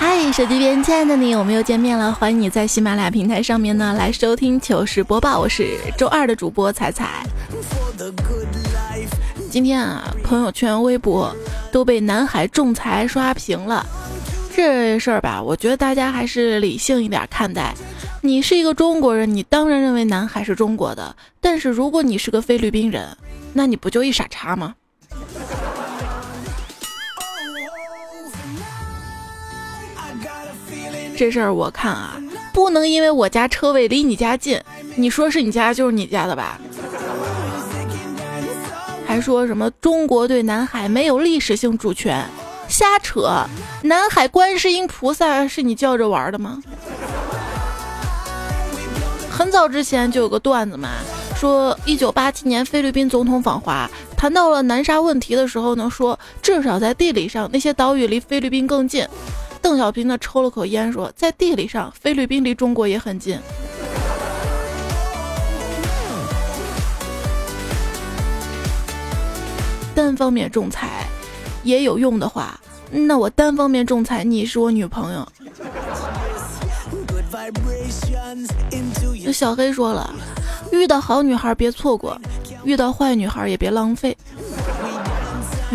嗨，手机边亲爱的你，我们又见面了，欢迎你在喜马拉雅平台上面呢来收听糗事播报，我是周二的主播彩彩。今天啊，朋友圈、微博都被南海仲裁刷屏了。这事儿吧，我觉得大家还是理性一点看待。你是一个中国人，你当然认为南海是中国的。但是如果你是个菲律宾人，那你不就一傻叉吗？这事儿我看啊，不能因为我家车位离你家近，你说是你家就是你家的吧？还说什么中国对南海没有历史性主权，瞎扯！南海观世音菩萨是你叫着玩的吗？很早之前就有个段子嘛，说一九八七年菲律宾总统访华，谈到了南沙问题的时候呢，说至少在地理上那些岛屿离菲律宾更近。邓小平呢抽了口烟，说：“在地理上，菲律宾离中国也很近。单方面仲裁也有用的话，那我单方面仲裁，你是我女朋友。”小黑说了：“遇到好女孩别错过，遇到坏女孩也别浪费。”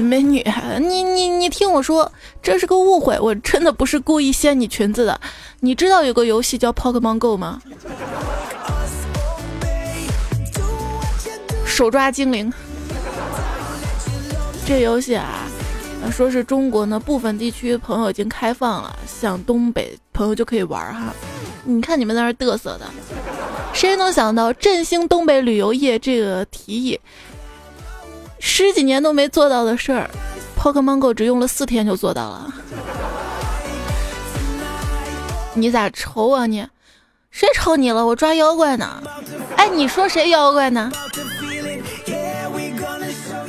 美女，你你你听我说，这是个误会，我真的不是故意掀你裙子的。你知道有个游戏叫 Pokemon Go 吗？手抓精灵，这游戏啊，说是中国呢部分地区朋友已经开放了，像东北朋友就可以玩哈。你看你们在那嘚瑟的，谁能想到振兴东北旅游业这个提议？十几年都没做到的事儿，Pokemon Go 只用了四天就做到了。你咋愁啊你？谁愁你了？我抓妖怪呢。哎，你说谁妖怪呢？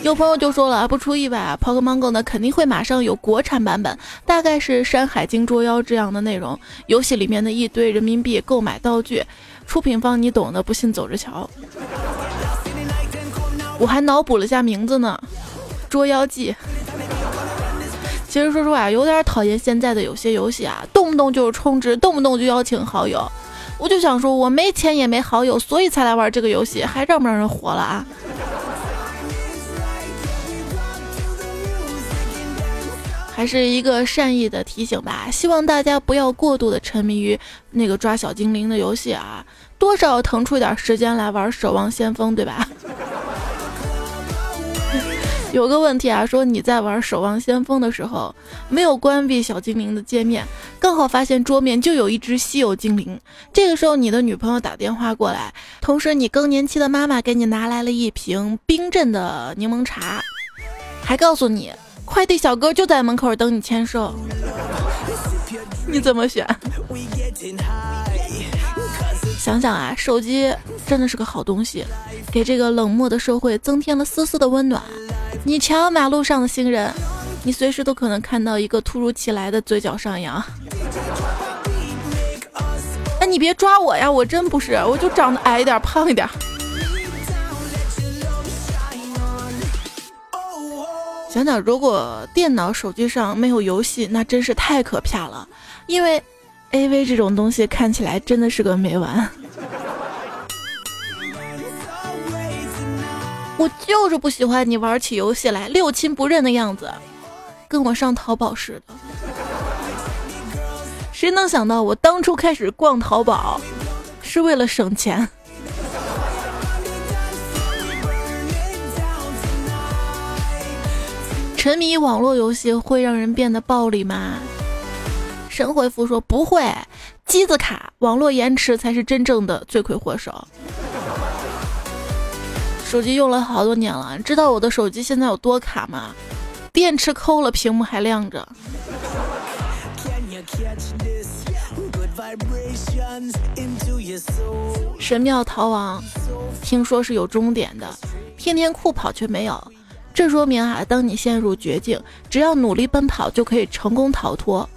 有朋友就说了，不出意外啊，Pokemon Go 呢肯定会马上有国产版本，大概是《山海经》捉妖这样的内容。游戏里面的一堆人民币购买道具，出品方你懂的，不信走着瞧。我还脑补了下名字呢，《捉妖记》。其实说实话，有点讨厌现在的有些游戏啊，动不动就是充值，动不动就邀请好友。我就想说，我没钱也没好友，所以才来玩这个游戏，还让不让人活了啊？还是一个善意的提醒吧，希望大家不要过度的沉迷于那个抓小精灵的游戏啊，多少腾出一点时间来玩《守望先锋》，对吧？有个问题啊，说你在玩《守望先锋》的时候没有关闭小精灵的界面，刚好发现桌面就有一只稀有精灵。这个时候你的女朋友打电话过来，同时你更年期的妈妈给你拿来了一瓶冰镇的柠檬茶，还告诉你快递小哥就在门口等你签收。你怎么选？想想啊，手机真的是个好东西，给这个冷漠的社会增添了丝丝的温暖。你瞧，马路上的行人，你随时都可能看到一个突如其来的嘴角上扬。哎，你别抓我呀，我真不是，我就长得矮一点，胖一点。想想，如果电脑、手机上没有游戏，那真是太可怕了。因为 A V 这种东西看起来真的是个没完。我就是不喜欢你玩起游戏来六亲不认的样子，跟我上淘宝似的。谁能想到我当初开始逛淘宝是为了省钱？沉迷网络游戏会让人变得暴力吗？神回复说不会，机子卡、网络延迟才是真正的罪魁祸首。手机用了好多年了，知道我的手机现在有多卡吗？电池抠了，屏幕还亮着。神庙逃亡，听说是有终点的，天天酷跑却没有，这说明啊，当你陷入绝境，只要努力奔跑就可以成功逃脱。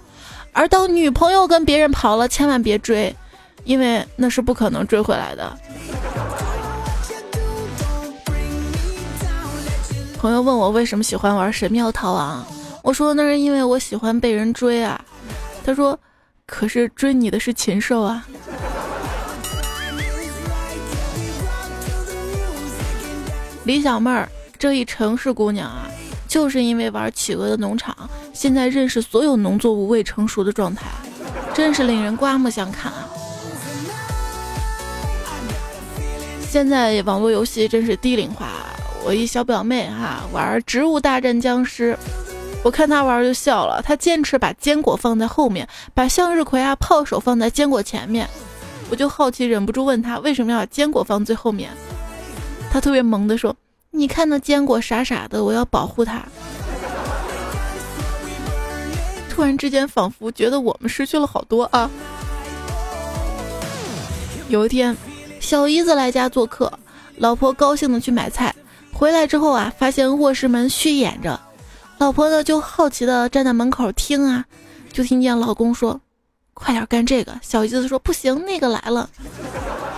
而当女朋友跟别人跑了，千万别追，因为那是不可能追回来的。朋友问我为什么喜欢玩神庙逃亡，我说那是因为我喜欢被人追啊。他说，可是追你的是禽兽啊。李小妹儿这一城市姑娘啊，就是因为玩企鹅的农场，现在认识所有农作物未成熟的状态，真是令人刮目相看啊！现在网络游戏真是低龄化，我一小表妹哈玩《植物大战僵尸》，我看她玩就笑了，她坚持把坚果放在后面，把向日葵啊、炮手放在坚果前面，我就好奇忍不住问她为什么要把坚果放最后面。他特别萌的说：“你看那坚果傻傻的，我要保护它。”突然之间，仿佛觉得我们失去了好多啊。有一天，小姨子来家做客，老婆高兴的去买菜，回来之后啊，发现卧室门虚掩着，老婆呢就好奇的站在门口听啊，就听见老公说：“快点干这个。”小姨子说：“不行，那个来了。”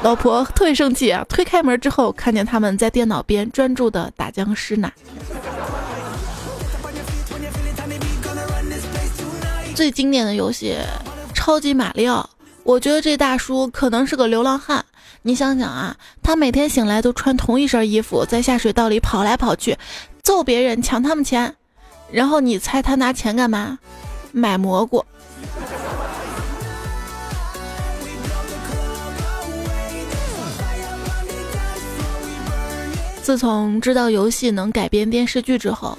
老婆特别生气啊！推开门之后，看见他们在电脑边专注的打僵尸呢。最经典的游戏《超级马里奥》，我觉得这大叔可能是个流浪汉。你想想啊，他每天醒来都穿同一身衣服，在下水道里跑来跑去，揍别人，抢他们钱。然后你猜他拿钱干嘛？买蘑菇。自从知道游戏能改编电视剧之后，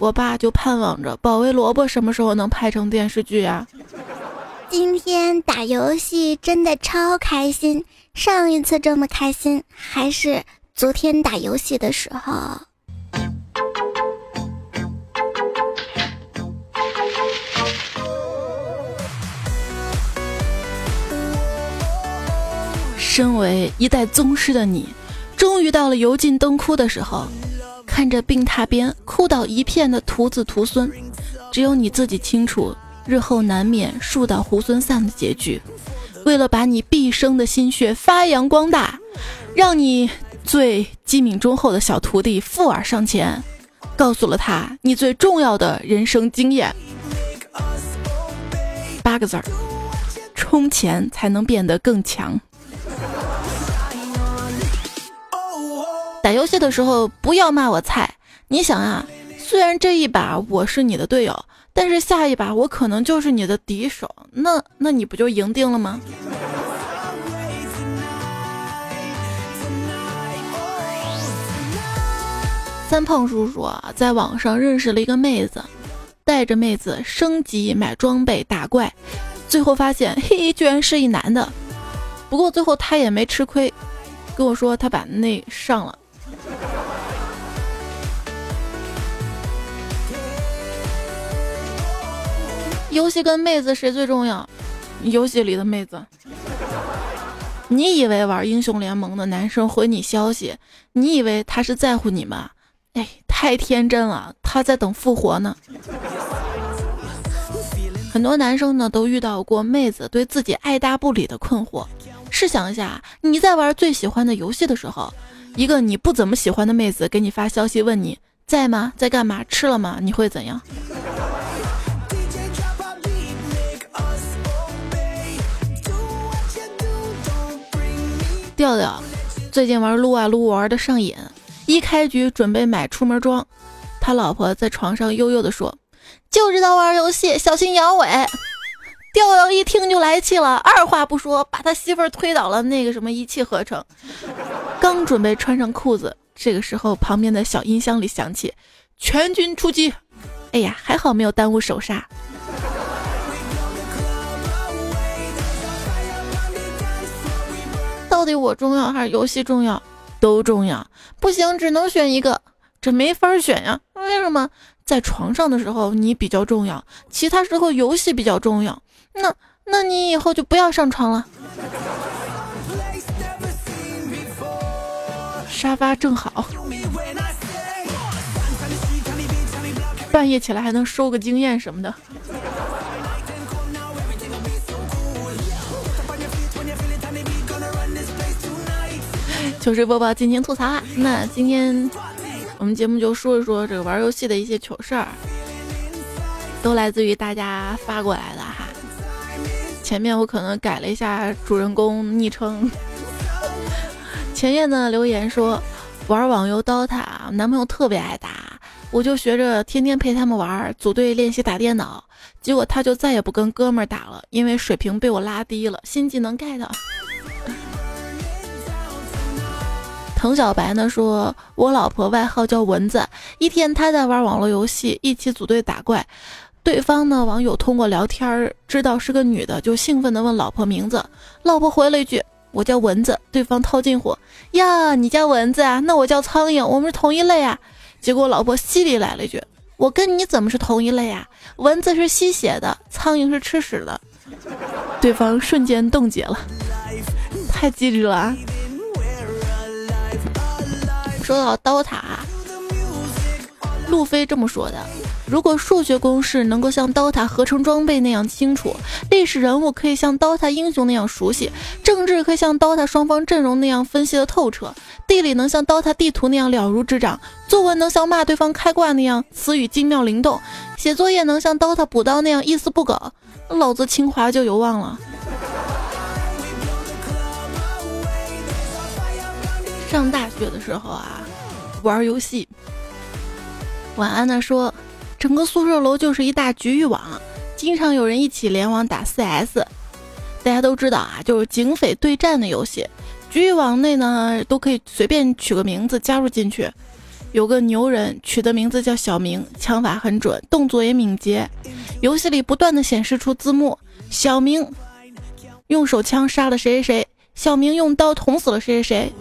我爸就盼望着《保卫萝卜》什么时候能拍成电视剧啊！今天打游戏真的超开心，上一次这么开心还是昨天打游戏的时候。身为一代宗师的你。终于到了油尽灯枯的时候，看着病榻边哭倒一片的徒子徒孙，只有你自己清楚，日后难免树倒猢狲散的结局。为了把你毕生的心血发扬光大，让你最机敏忠厚的小徒弟富尔上前，告诉了他你最重要的人生经验，八个字儿：充钱才能变得更强。打游戏的时候不要骂我菜。你想啊，虽然这一把我是你的队友，但是下一把我可能就是你的敌手，那那你不就赢定了吗？三胖叔叔啊，在网上认识了一个妹子，带着妹子升级买装备打怪，最后发现嘿，居然是一男的。不过最后他也没吃亏，跟我说他把那上了。游戏跟妹子谁最重要？游戏里的妹子。你以为玩英雄联盟的男生回你消息，你以为他是在乎你吗？哎，太天真了，他在等复活呢。很多男生呢都遇到过妹子对自己爱答不理的困惑。试想一下，你在玩最喜欢的游戏的时候。一个你不怎么喜欢的妹子给你发消息问你在吗？在干嘛？吃了吗？你会怎样？调调最近玩撸啊撸玩的上瘾，一开局准备买出门装，他老婆在床上悠悠的说：“就知道玩游戏，小心阳痿。”调调一听就来气了，二话不说把他媳妇儿推倒了，那个什么一气呵成。刚准备穿上裤子，这个时候旁边的小音箱里响起“全军出击”，哎呀，还好没有耽误手刹。到底我重要还是游戏重要？都重要，不行，只能选一个，这没法选呀。为什么？在床上的时候你比较重要，其他时候游戏比较重要。那那你以后就不要上床了。沙发正好，半夜起来还能收个经验什么的。糗事播报，尽情吐槽啊！那今天我们节目就说一说这个玩游戏的一些糗事儿，都来自于大家发过来的哈。前面我可能改了一下主人公昵称。前夜呢留言说，玩网游 DOTA，男朋友特别爱打，我就学着天天陪他们玩，组队练习打电脑，结果他就再也不跟哥们儿打了，因为水平被我拉低了，新技能 get。滕小白呢说：“我老婆外号叫蚊子。一天，她在玩网络游戏，一起组队打怪。对方呢，网友通过聊天知道是个女的，就兴奋地问老婆名字。老婆回了一句：‘我叫蚊子。’对方套近乎：‘呀，你叫蚊子啊？那我叫苍蝇，我们是同一类啊。’结果老婆犀利来了一句：‘我跟你怎么是同一类啊？蚊子是吸血的，苍蝇是吃屎的。’对方瞬间冻结了，太机智了啊！”说到刀塔，路飞这么说的：如果数学公式能够像刀塔合成装备那样清楚，历史人物可以像刀塔英雄那样熟悉，政治可以像刀塔双方阵容那样分析的透彻，地理能像刀塔地图那样了如指掌，作文能像骂对方开挂那样词语精妙灵动，写作业能像刀塔补刀那样一丝不苟，老子清华就有望了。上大学的时候啊，玩游戏。晚安呢说，整个宿舍楼就是一大局域网，经常有人一起联网打 CS。大家都知道啊，就是警匪对战的游戏。局域网内呢，都可以随便取个名字加入进去。有个牛人取的名字叫小明，枪法很准，动作也敏捷。游戏里不断的显示出字幕：小明用手枪杀了谁谁谁，小明用刀捅死了谁谁谁。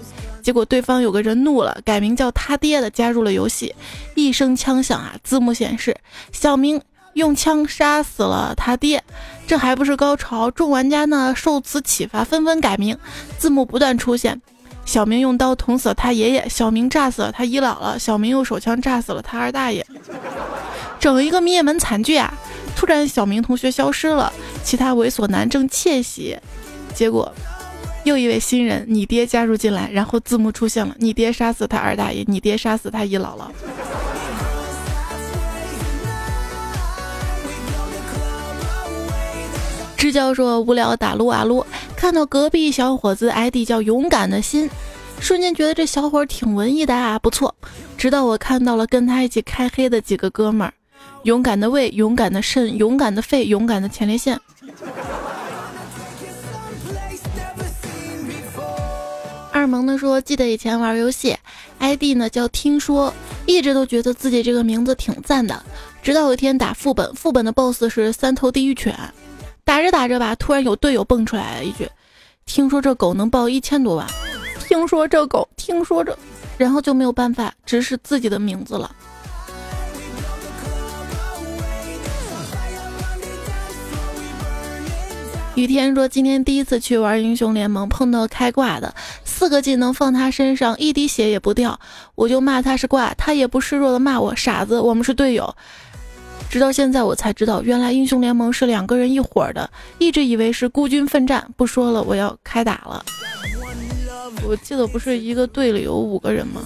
结果对方有个人怒了，改名叫他爹的加入了游戏。一声枪响啊，字幕显示小明用枪杀死了他爹。这还不是高潮，众玩家呢受此启发，纷纷改名。字幕不断出现：小明用刀捅死了他爷爷，小明炸死了他姨姥姥，小明用手枪炸死了他二大爷。整一个灭门惨剧啊！突然，小明同学消失了，其他猥琐男正窃喜。结果。又一位新人，你爹加入进来，然后字幕出现了，你爹杀死他二大爷，你爹杀死他姨姥姥。支教说无聊打撸啊撸，看到隔壁小伙子 ID 叫勇敢的心，瞬间觉得这小伙挺文艺的啊，不错。直到我看到了跟他一起开黑的几个哥们儿，勇敢的胃，勇敢的肾，勇敢的肺，勇敢的前列腺。二萌的说：“记得以前玩游戏，ID 呢叫听说，一直都觉得自己这个名字挺赞的。直到有一天打副本，副本的 BOSS 是三头地狱犬，打着打着吧，突然有队友蹦出来了一句：听说这狗能报一千多万，听说这狗，听说这，然后就没有办法直视自己的名字了。”雨天说：“今天第一次去玩英雄联盟，碰到开挂的，四个技能放他身上，一滴血也不掉，我就骂他是挂，他也不示弱的骂我傻子。我们是队友，直到现在我才知道，原来英雄联盟是两个人一伙的，一直以为是孤军奋战。不说了，我要开打了。我记得不是一个队里有五个人吗？”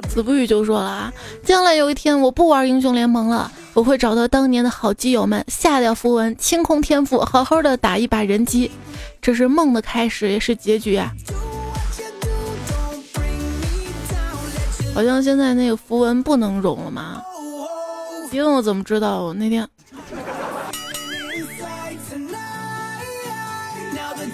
子不语就说了啊，将来有一天我不玩英雄联盟了，我会找到当年的好基友们，下掉符文，清空天赋，好好的打一把人机。这是梦的开始，也是结局啊！好像现在那个符文不能融了吗？因为我怎么知道？我那天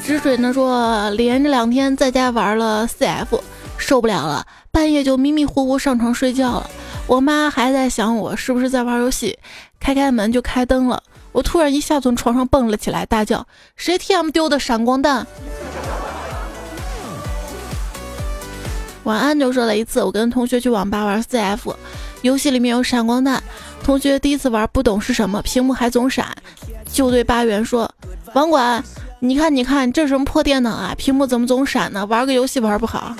止水呢说，连着两天在家玩了 CF，受不了了。半夜就迷迷糊糊上床睡觉了，我妈还在想我是不是在玩游戏，开开门就开灯了，我突然一下从床上蹦了起来，大叫：“谁 TM 丢的闪光弹？”晚安就说了一次，我跟同学去网吧玩 CF，游戏里面有闪光弹，同学第一次玩不懂是什么，屏幕还总闪，就对八元说：“网管，你看你看这什么破电脑啊，屏幕怎么总闪呢？玩个游戏玩不好。”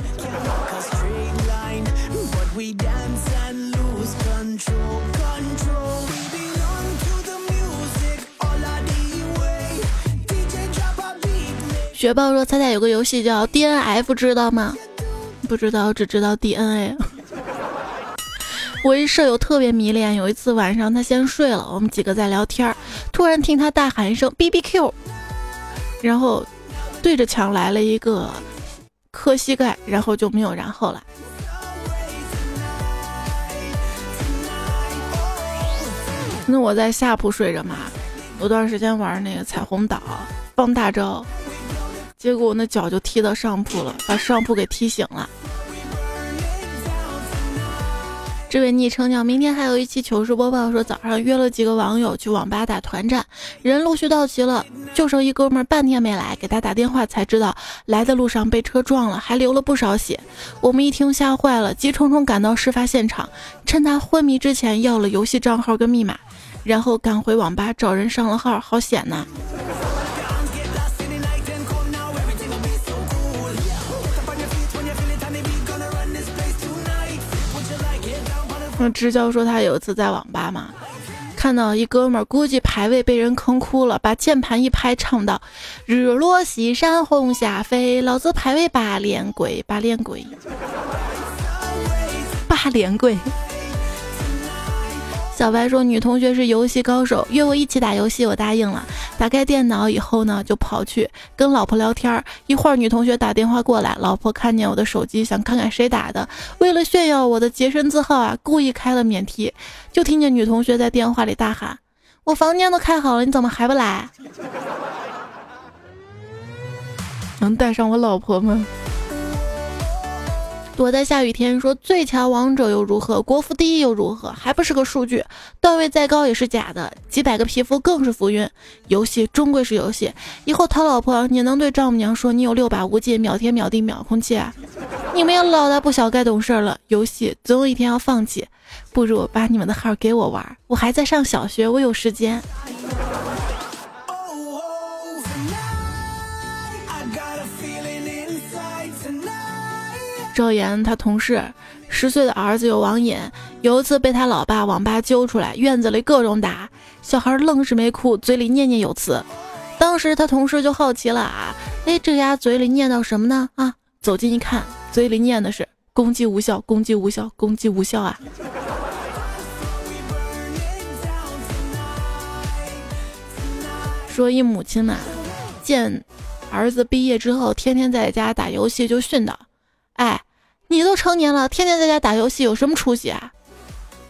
雪豹说：“猜猜有个游戏叫 DNF，知道吗？不知道，只知道 DNA。我一舍友特别迷恋，有一次晚上他先睡了，我们几个在聊天，突然听他大喊一声 BBQ，然后对着墙来了一个磕膝盖，然后就没有然后了。那我在下铺睡着嘛，有段时间玩那个彩虹岛放大招。”结果我那脚就踢到上铺了，把上铺给踢醒了。这位昵称叫明天还有一期糗事播报，说早上约了几个网友去网吧打团战，人陆续到齐了，就剩一哥们儿半天没来，给他打电话才知道来的路上被车撞了，还流了不少血。我们一听吓坏了，急匆匆赶到事发现场，趁他昏迷之前要了游戏账号跟密码，然后赶回网吧找人上了号，好险呐！那支教说他有一次在网吧嘛，看到一哥们儿估计排位被人坑哭了，把键盘一拍，唱道：“日落西山红霞飞，老子排位八连跪，八连跪，八连跪。”小白说：“女同学是游戏高手，约我一起打游戏，我答应了。打开电脑以后呢，就跑去跟老婆聊天。一会儿女同学打电话过来，老婆看见我的手机，想看看谁打的。为了炫耀我的洁身自好啊，故意开了免提。就听见女同学在电话里大喊：‘我房间都开好了，你怎么还不来？’ 能带上我老婆吗？”躲在下雨天说最强王者又如何？国服第一又如何？还不是个数据，段位再高也是假的。几百个皮肤更是浮云。游戏终归是游戏，以后讨老婆你能对丈母娘说你有六把无尽，秒天秒地秒空气啊？你们也老大不小，该懂事了。游戏总有一天要放弃，不如把你们的号给我玩，我还在上小学，我有时间。赵岩他同事十岁的儿子有网瘾，有一次被他老爸网吧揪出来，院子里各种打，小孩愣是没哭，嘴里念念有词。当时他同事就好奇了啊，哎，这丫嘴里念叨什么呢？啊，走近一看，嘴里念的是攻击无效，攻击无效，攻击无效啊！说一母亲呐，见儿子毕业之后天天在家打游戏，就训导，哎。你都成年了，天天在家打游戏，有什么出息啊？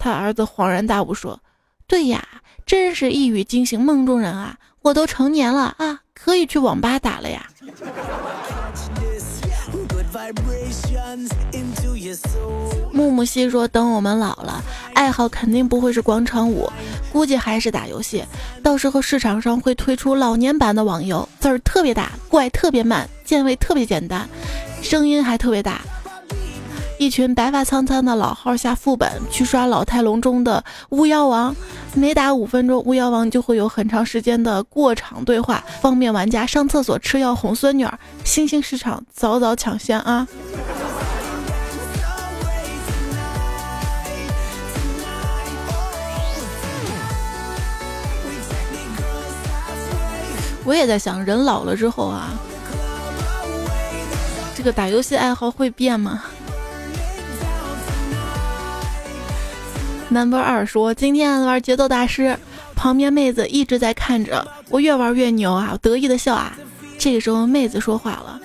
他儿子恍然大悟说：“对呀，真是一语惊醒梦中人啊！我都成年了啊，可以去网吧打了呀。”木木西说：“等我们老了，爱好肯定不会是广场舞，估计还是打游戏。到时候市场上会推出老年版的网游，字儿特别大，怪特别慢，键位特别简单，声音还特别大。”一群白发苍苍的老号下副本去刷老态龙钟的巫妖王，每打五分钟，巫妖王就会有很长时间的过场对话，方便玩家上厕所、吃药、哄孙女儿。新兴市场，早早抢先啊！我也在想，人老了之后啊，这个打游戏爱好会变吗？Number 二说：“今天玩节奏大师，旁边妹子一直在看着我，越玩越牛啊，得意的笑啊。这个时候妹子说话了：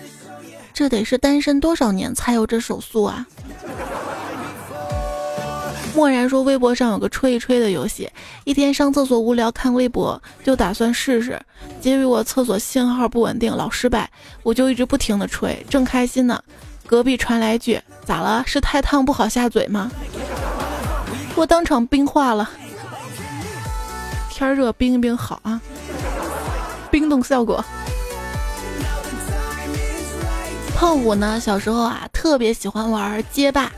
这得是单身多少年才有这手速啊？”默然说：“微博上有个吹一吹的游戏，一天上厕所无聊看微博，就打算试试。结果我厕所信号不稳定，老失败，我就一直不停的吹，正开心呢，隔壁传来一句：咋了？是太烫不好下嘴吗？”我当场冰化了，天热冰一冰好啊，冰冻效果。胖虎呢，小时候啊，特别喜欢玩街霸，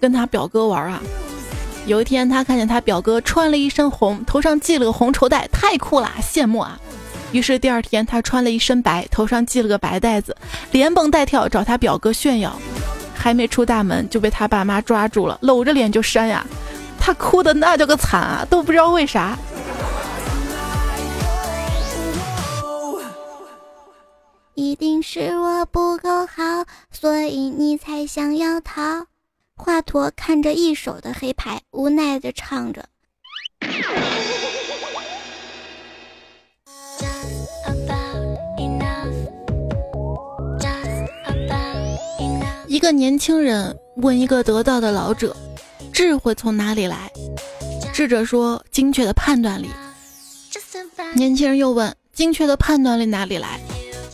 跟他表哥玩啊。有一天，他看见他表哥穿了一身红，头上系了个红绸带，太酷啦，羡慕啊。于是第二天，他穿了一身白，头上系了个白带子，连蹦带跳找他表哥炫耀。还没出大门就被他爸妈抓住了，搂着脸就扇呀。他哭的那叫个惨啊，都不知道为啥。一定是我不够好，所以你才想要逃。华佗看着一手的黑牌，无奈的唱着。一个年轻人问一个得道的老者：“智慧从哪里来？”智者说：“精确的判断力。”年轻人又问：“精确的判断力哪里来？”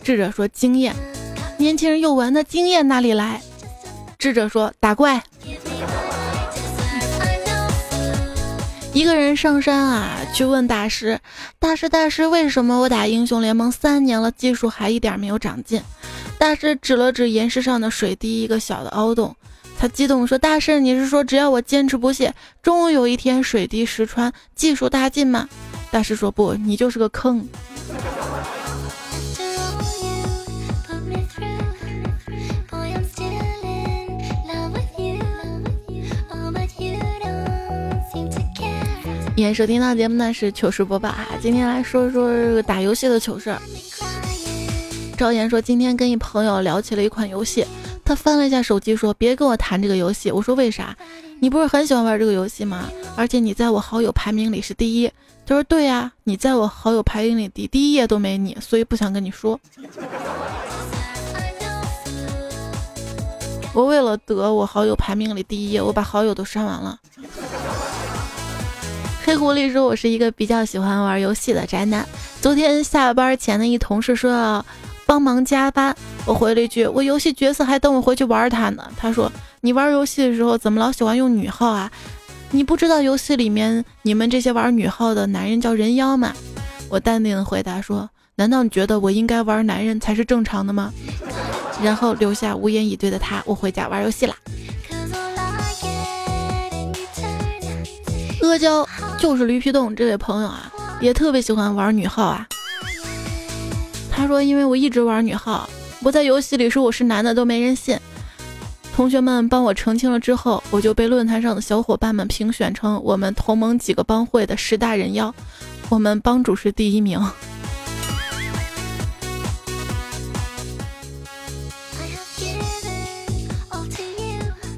智者说：“经验。”年轻人又问：“那经验哪里来？”智者说：“打怪。”一个人上山啊，去问大师：“大师，大师，为什么我打英雄联盟三年了，技术还一点没有长进？”大师指了指岩石上的水滴一个小的凹洞，他激动说：“大师，你是说只要我坚持不懈，终有一天水滴石穿，技术大进吗？”大师说：“不，你就是个坑。”也收听到节目呢是糗事播报啊，今天来说说打游戏的糗事儿。赵岩说：“今天跟一朋友聊起了一款游戏，他翻了一下手机说：‘别跟我谈这个游戏。’我说：‘为啥？你不是很喜欢玩这个游戏吗？而且你在我好友排名里是第一。’他说：‘对呀，你在我好友排名里第第一页都没你，所以不想跟你说。’我为了得我好友排名里第一页，我把好友都删完了。”黑狐狸说：“我是一个比较喜欢玩游戏的宅男。昨天下班前的一同事说要。”帮忙加班，我回了一句：“我游戏角色还等我回去玩它呢。”他说：“你玩游戏的时候怎么老喜欢用女号啊？你不知道游戏里面你们这些玩女号的男人叫人妖吗？”我淡定的回答说：“难道你觉得我应该玩男人才是正常的吗？”然后留下无言以对的他，我回家玩游戏啦。阿胶就是驴皮冻这位朋友啊，也特别喜欢玩女号啊。他说：“因为我一直玩女号，我在游戏里说我是男的都没人信。同学们帮我澄清了之后，我就被论坛上的小伙伴们评选成我们同盟几个帮会的十大人妖，我们帮主是第一名。”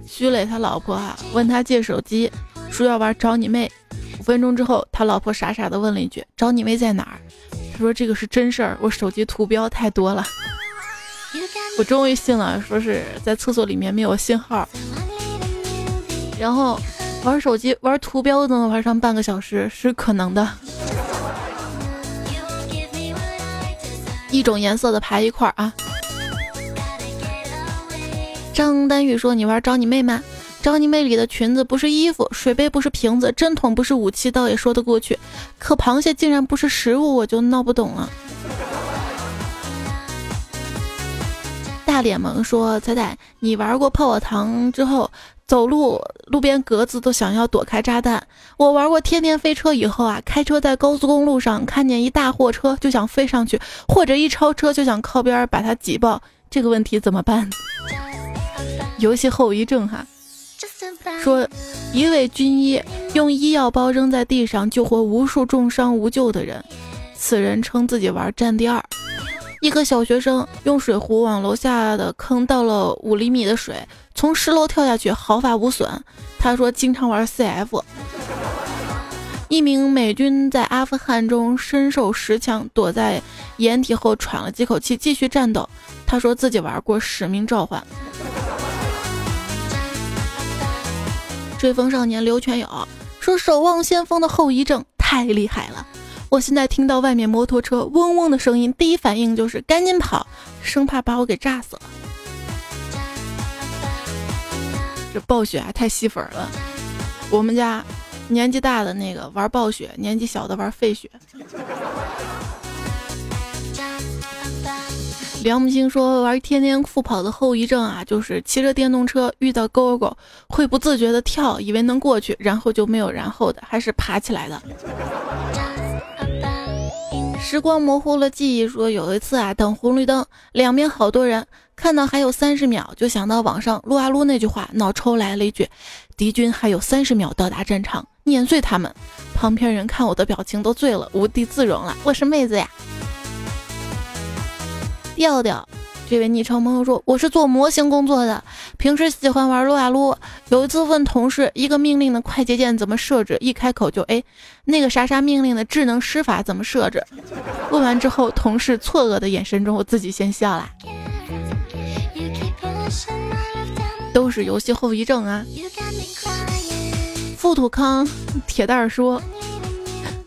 徐磊他老婆啊问他借手机，说要玩找你妹。五分钟之后，他老婆傻傻的问了一句：“找你妹在哪儿？”他说这个是真事儿，我手机图标太多了，我终于信了，说是在厕所里面没有信号，然后玩手机玩图标都能玩上半个小时，是可能的。一种颜色的排一块儿啊。张丹玉说：“你玩找你妹吗？”找你妹里的裙子不是衣服，水杯不是瓶子，针筒不是武器，倒也说得过去。可螃蟹竟然不是食物，我就闹不懂了。大脸萌说：“彩彩，你玩过泡泡糖之后，走路路边格子都想要躲开炸弹。我玩过天天飞车以后啊，开车在高速公路上看见一大货车就想飞上去，或者一超车就想靠边把它挤爆。这个问题怎么办？游戏后遗症哈。”说，一位军医用医药包扔在地上救活无数重伤无救的人，此人称自己玩战地二。一个小学生用水壶往楼下的坑倒了五厘米的水，从十楼跳下去毫发无损。他说经常玩 CF。一名美军在阿富汗中身受十枪，躲在掩体后喘了几口气继续战斗。他说自己玩过使命召唤。追风少年刘全友说：“守望先锋的后遗症太厉害了，我现在听到外面摩托车嗡嗡的声音，第一反应就是赶紧跑，生怕把我给炸死了。”这暴雪啊，太吸粉了。我们家年纪大的那个玩暴雪，年纪小的玩废雪。梁木星说玩天天酷跑的后遗症啊，就是骑着电动车遇到沟沟会不自觉的跳，以为能过去，然后就没有然后的，还是爬起来的。时光模糊了记忆，说有一次啊，等红绿灯，两边好多人，看到还有三十秒，就想到网上撸啊撸那句话，脑抽来了一句：敌军还有三十秒到达战场，碾碎他们。旁边人看我的表情都醉了，无地自容了。我是妹子呀，调调。这位昵称朋友说：“我是做模型工作的，平时喜欢玩撸啊撸。有一次问同事一个命令的快捷键怎么设置，一开口就哎，那个啥啥命令的智能施法怎么设置？问完之后，同事错愕的眼神中，我自己先笑了。都是游戏后遗症啊。”富土康铁蛋儿说。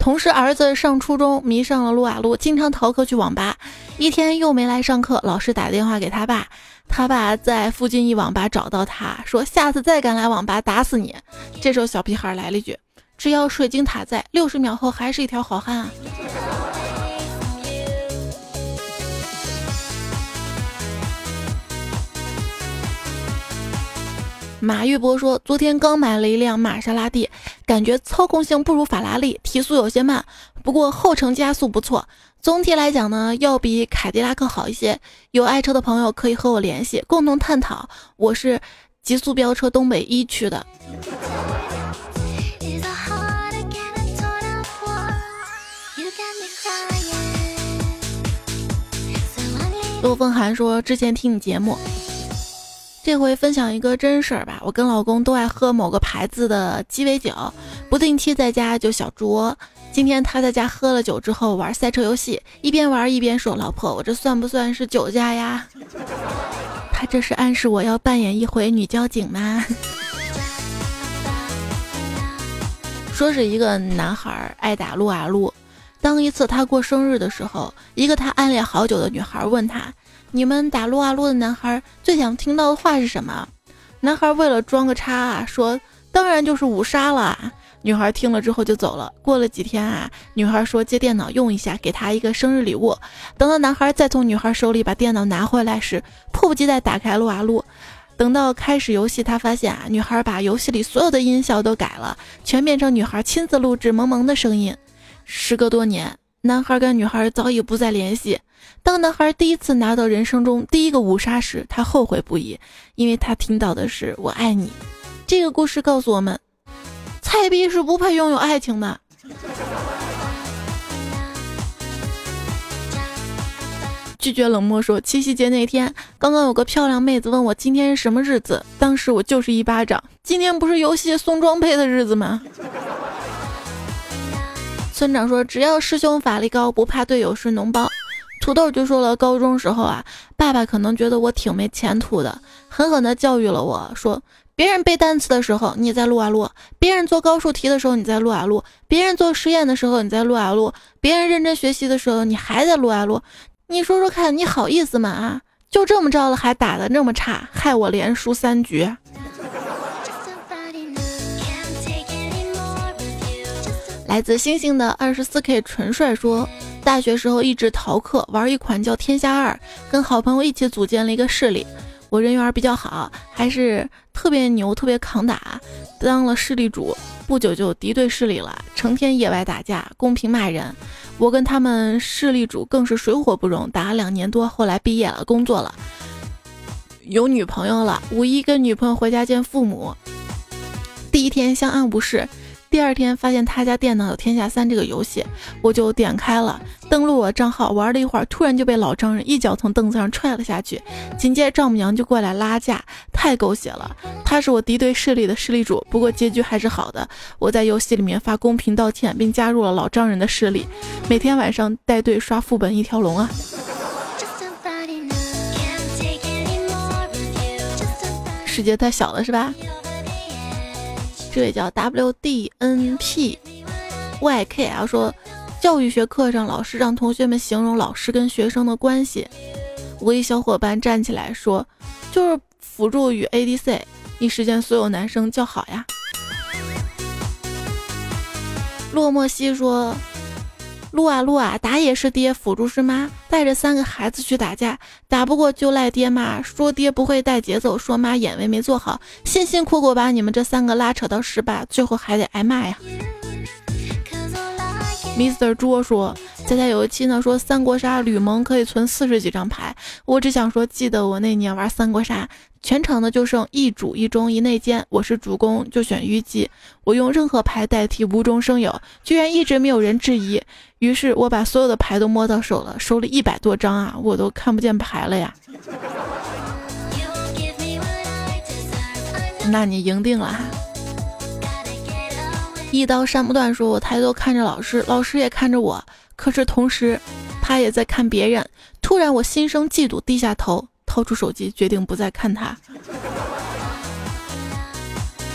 同事儿子上初中，迷上了撸啊撸，经常逃课去网吧。一天又没来上课，老师打电话给他爸，他爸在附近一网吧找到他，说下次再敢来网吧，打死你。这时候小屁孩来了一句：“只要水晶塔在，六十秒后还是一条好汉啊。”马玉博说：“昨天刚买了一辆玛莎拉蒂，感觉操控性不如法拉利，提速有些慢，不过后程加速不错。总体来讲呢，要比凯迪拉克好一些。有爱车的朋友可以和我联系，共同探讨。我是极速飙车东北一区的。”陆风寒说：“之前听你节目。”这回分享一个真事儿吧，我跟老公都爱喝某个牌子的鸡尾酒，不定期在家就小酌。今天他在家喝了酒之后玩赛车游戏，一边玩一边说：“老婆，我这算不算是酒驾呀？” 他这是暗示我要扮演一回女交警吗？说是一个男孩爱打撸啊撸，当一次他过生日的时候，一个他暗恋好久的女孩问他。你们打撸啊撸的男孩最想听到的话是什么？男孩为了装个叉啊，说当然就是五杀了。女孩听了之后就走了。过了几天啊，女孩说借电脑用一下，给他一个生日礼物。等到男孩再从女孩手里把电脑拿回来时，迫不及待打开撸啊撸。等到开始游戏，他发现啊，女孩把游戏里所有的音效都改了，全变成女孩亲自录制萌萌的声音。时隔多年，男孩跟女孩早已不再联系。当男孩第一次拿到人生中第一个五杀时，他后悔不已，因为他听到的是“我爱你”。这个故事告诉我们，菜逼是不配拥有爱情的。拒绝冷漠说：“七夕节那天，刚刚有个漂亮妹子问我今天是什么日子，当时我就是一巴掌。今天不是游戏送装备的日子吗？”村长说：“只要师兄法力高，不怕队友是脓包。”土豆就说了，高中时候啊，爸爸可能觉得我挺没前途的，狠狠地教育了我说：别人背单词的时候你在撸啊撸，别人做高数题的时候你在撸啊撸，别人做实验的时候你在撸啊撸，别人认真学习的时候你还在撸啊撸。你说说看，你好意思吗？啊，就这么着了，还打得那么差，害我连输三局。来自星星的二十四 K 纯帅说。大学时候一直逃课，玩一款叫《天下二》，跟好朋友一起组建了一个势力。我人缘比较好，还是特别牛，特别抗打，当了势力主。不久就敌对势力了，成天野外打架，公屏骂人。我跟他们势力主更是水火不容，打了两年多。后来毕业了，工作了，有女朋友了。五一跟女朋友回家见父母，第一天相安无事。第二天发现他家电脑有《天下三》这个游戏，我就点开了，登录我账号玩了一会儿，突然就被老丈人一脚从凳子上踹了下去。紧接着丈母娘就过来拉架，太狗血了。他是我敌对势力的势力主，不过结局还是好的。我在游戏里面发公屏道歉，并加入了老丈人的势力，每天晚上带队刷副本一条龙啊。世界太小了，是吧？这位叫 W D N P Y K L 说，教育学课上老师让同学们形容老师跟学生的关系，我一小伙伴站起来说，就是辅助与 A D C，一时间所有男生叫好呀。洛莫西说，撸啊撸啊，打野是爹，辅助是妈，带着三个孩子去打架，打不过就赖爹妈，说爹不会带节奏，说妈眼位没做好，辛辛苦苦把你们这三个拉扯到失败，最后还得挨骂呀。Mr. 桌说，佳佳有一期呢说三国杀吕蒙可以存四十几张牌，我只想说，记得我那年玩三国杀，全场呢就剩一主一中一内奸，我是主公就选虞姬，我用任何牌代替无中生有，居然一直没有人质疑，于是我把所有的牌都摸到手了，收了一百多张啊，我都看不见牌了呀。那你赢定了哈。一刀山不断，说我抬头看着老师，老师也看着我，可是同时，他也在看别人。突然我心生嫉妒，低下头，掏出手机，决定不再看他。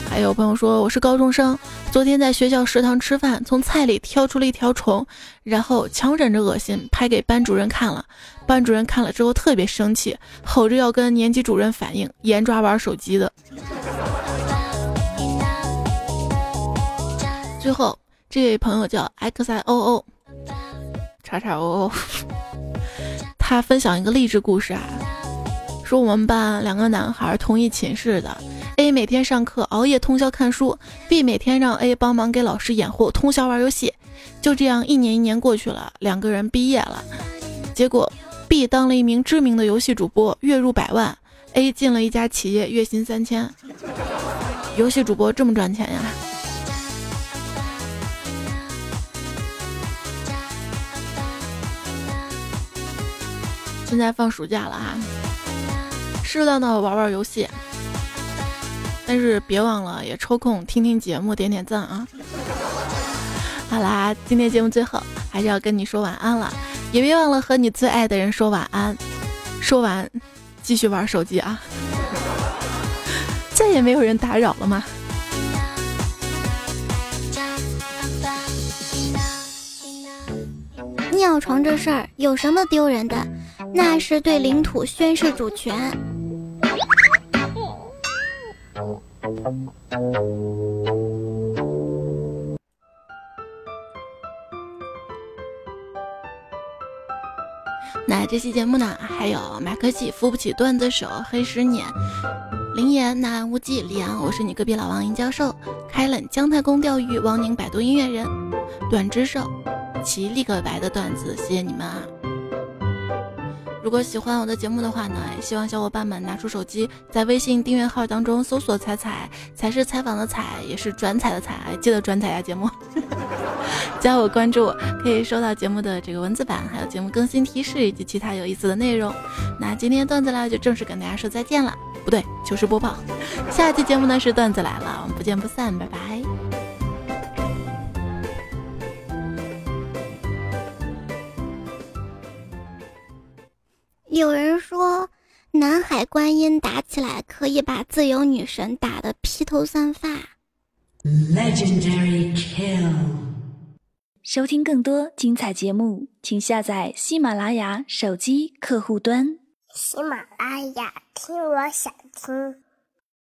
还有朋友说我是高中生，昨天在学校食堂吃饭，从菜里挑出了一条虫，然后强忍着恶心拍给班主任看了。班主任看了之后特别生气，吼着要跟年级主任反映，严抓玩手机的。最后，这位朋友叫 x i o o 叉叉 o o，他分享一个励志故事啊，说我们班两个男孩同一寝室的，A 每天上课熬夜通宵看书，B 每天让 A 帮忙给老师掩护，通宵玩游戏。就这样一年一年过去了，两个人毕业了，结果 B 当了一名知名的游戏主播，月入百万；A 进了一家企业，月薪三千。游戏主播这么赚钱呀？现在放暑假了哈，适当的玩玩游戏，但是别忘了也抽空听听节目，点点赞啊！好啦，今天节目最后还是要跟你说晚安了，也别忘了和你最爱的人说晚安。说完，继续玩手机啊！再也没有人打扰了吗？尿床这事儿有什么丢人的？那是对领土宣誓主权。那这期节目呢，还有马克西扶不起段子手黑十年，林岩南无忌李昂，我是你隔壁老王银教授，开冷姜太公钓鱼，王宁百度音乐人，短之兽，奇立个白的段子，谢谢你们啊！如果喜欢我的节目的话呢，也希望小伙伴们拿出手机，在微信订阅号当中搜索“彩彩”，才是采访的采，也是转采的采，记得转采呀节目。加我关注，可以收到节目的这个文字版，还有节目更新提示以及其他有意思的内容。那今天段子来了，就正式跟大家说再见了，不对，糗事播报。下期节目呢是段子来了，我们不见不散，拜拜。有人说，南海观音打起来可以把自由女神打得披头散发。Legendary kill。收听更多精彩节目，请下载喜马拉雅手机客户端。喜马拉雅，听我想听。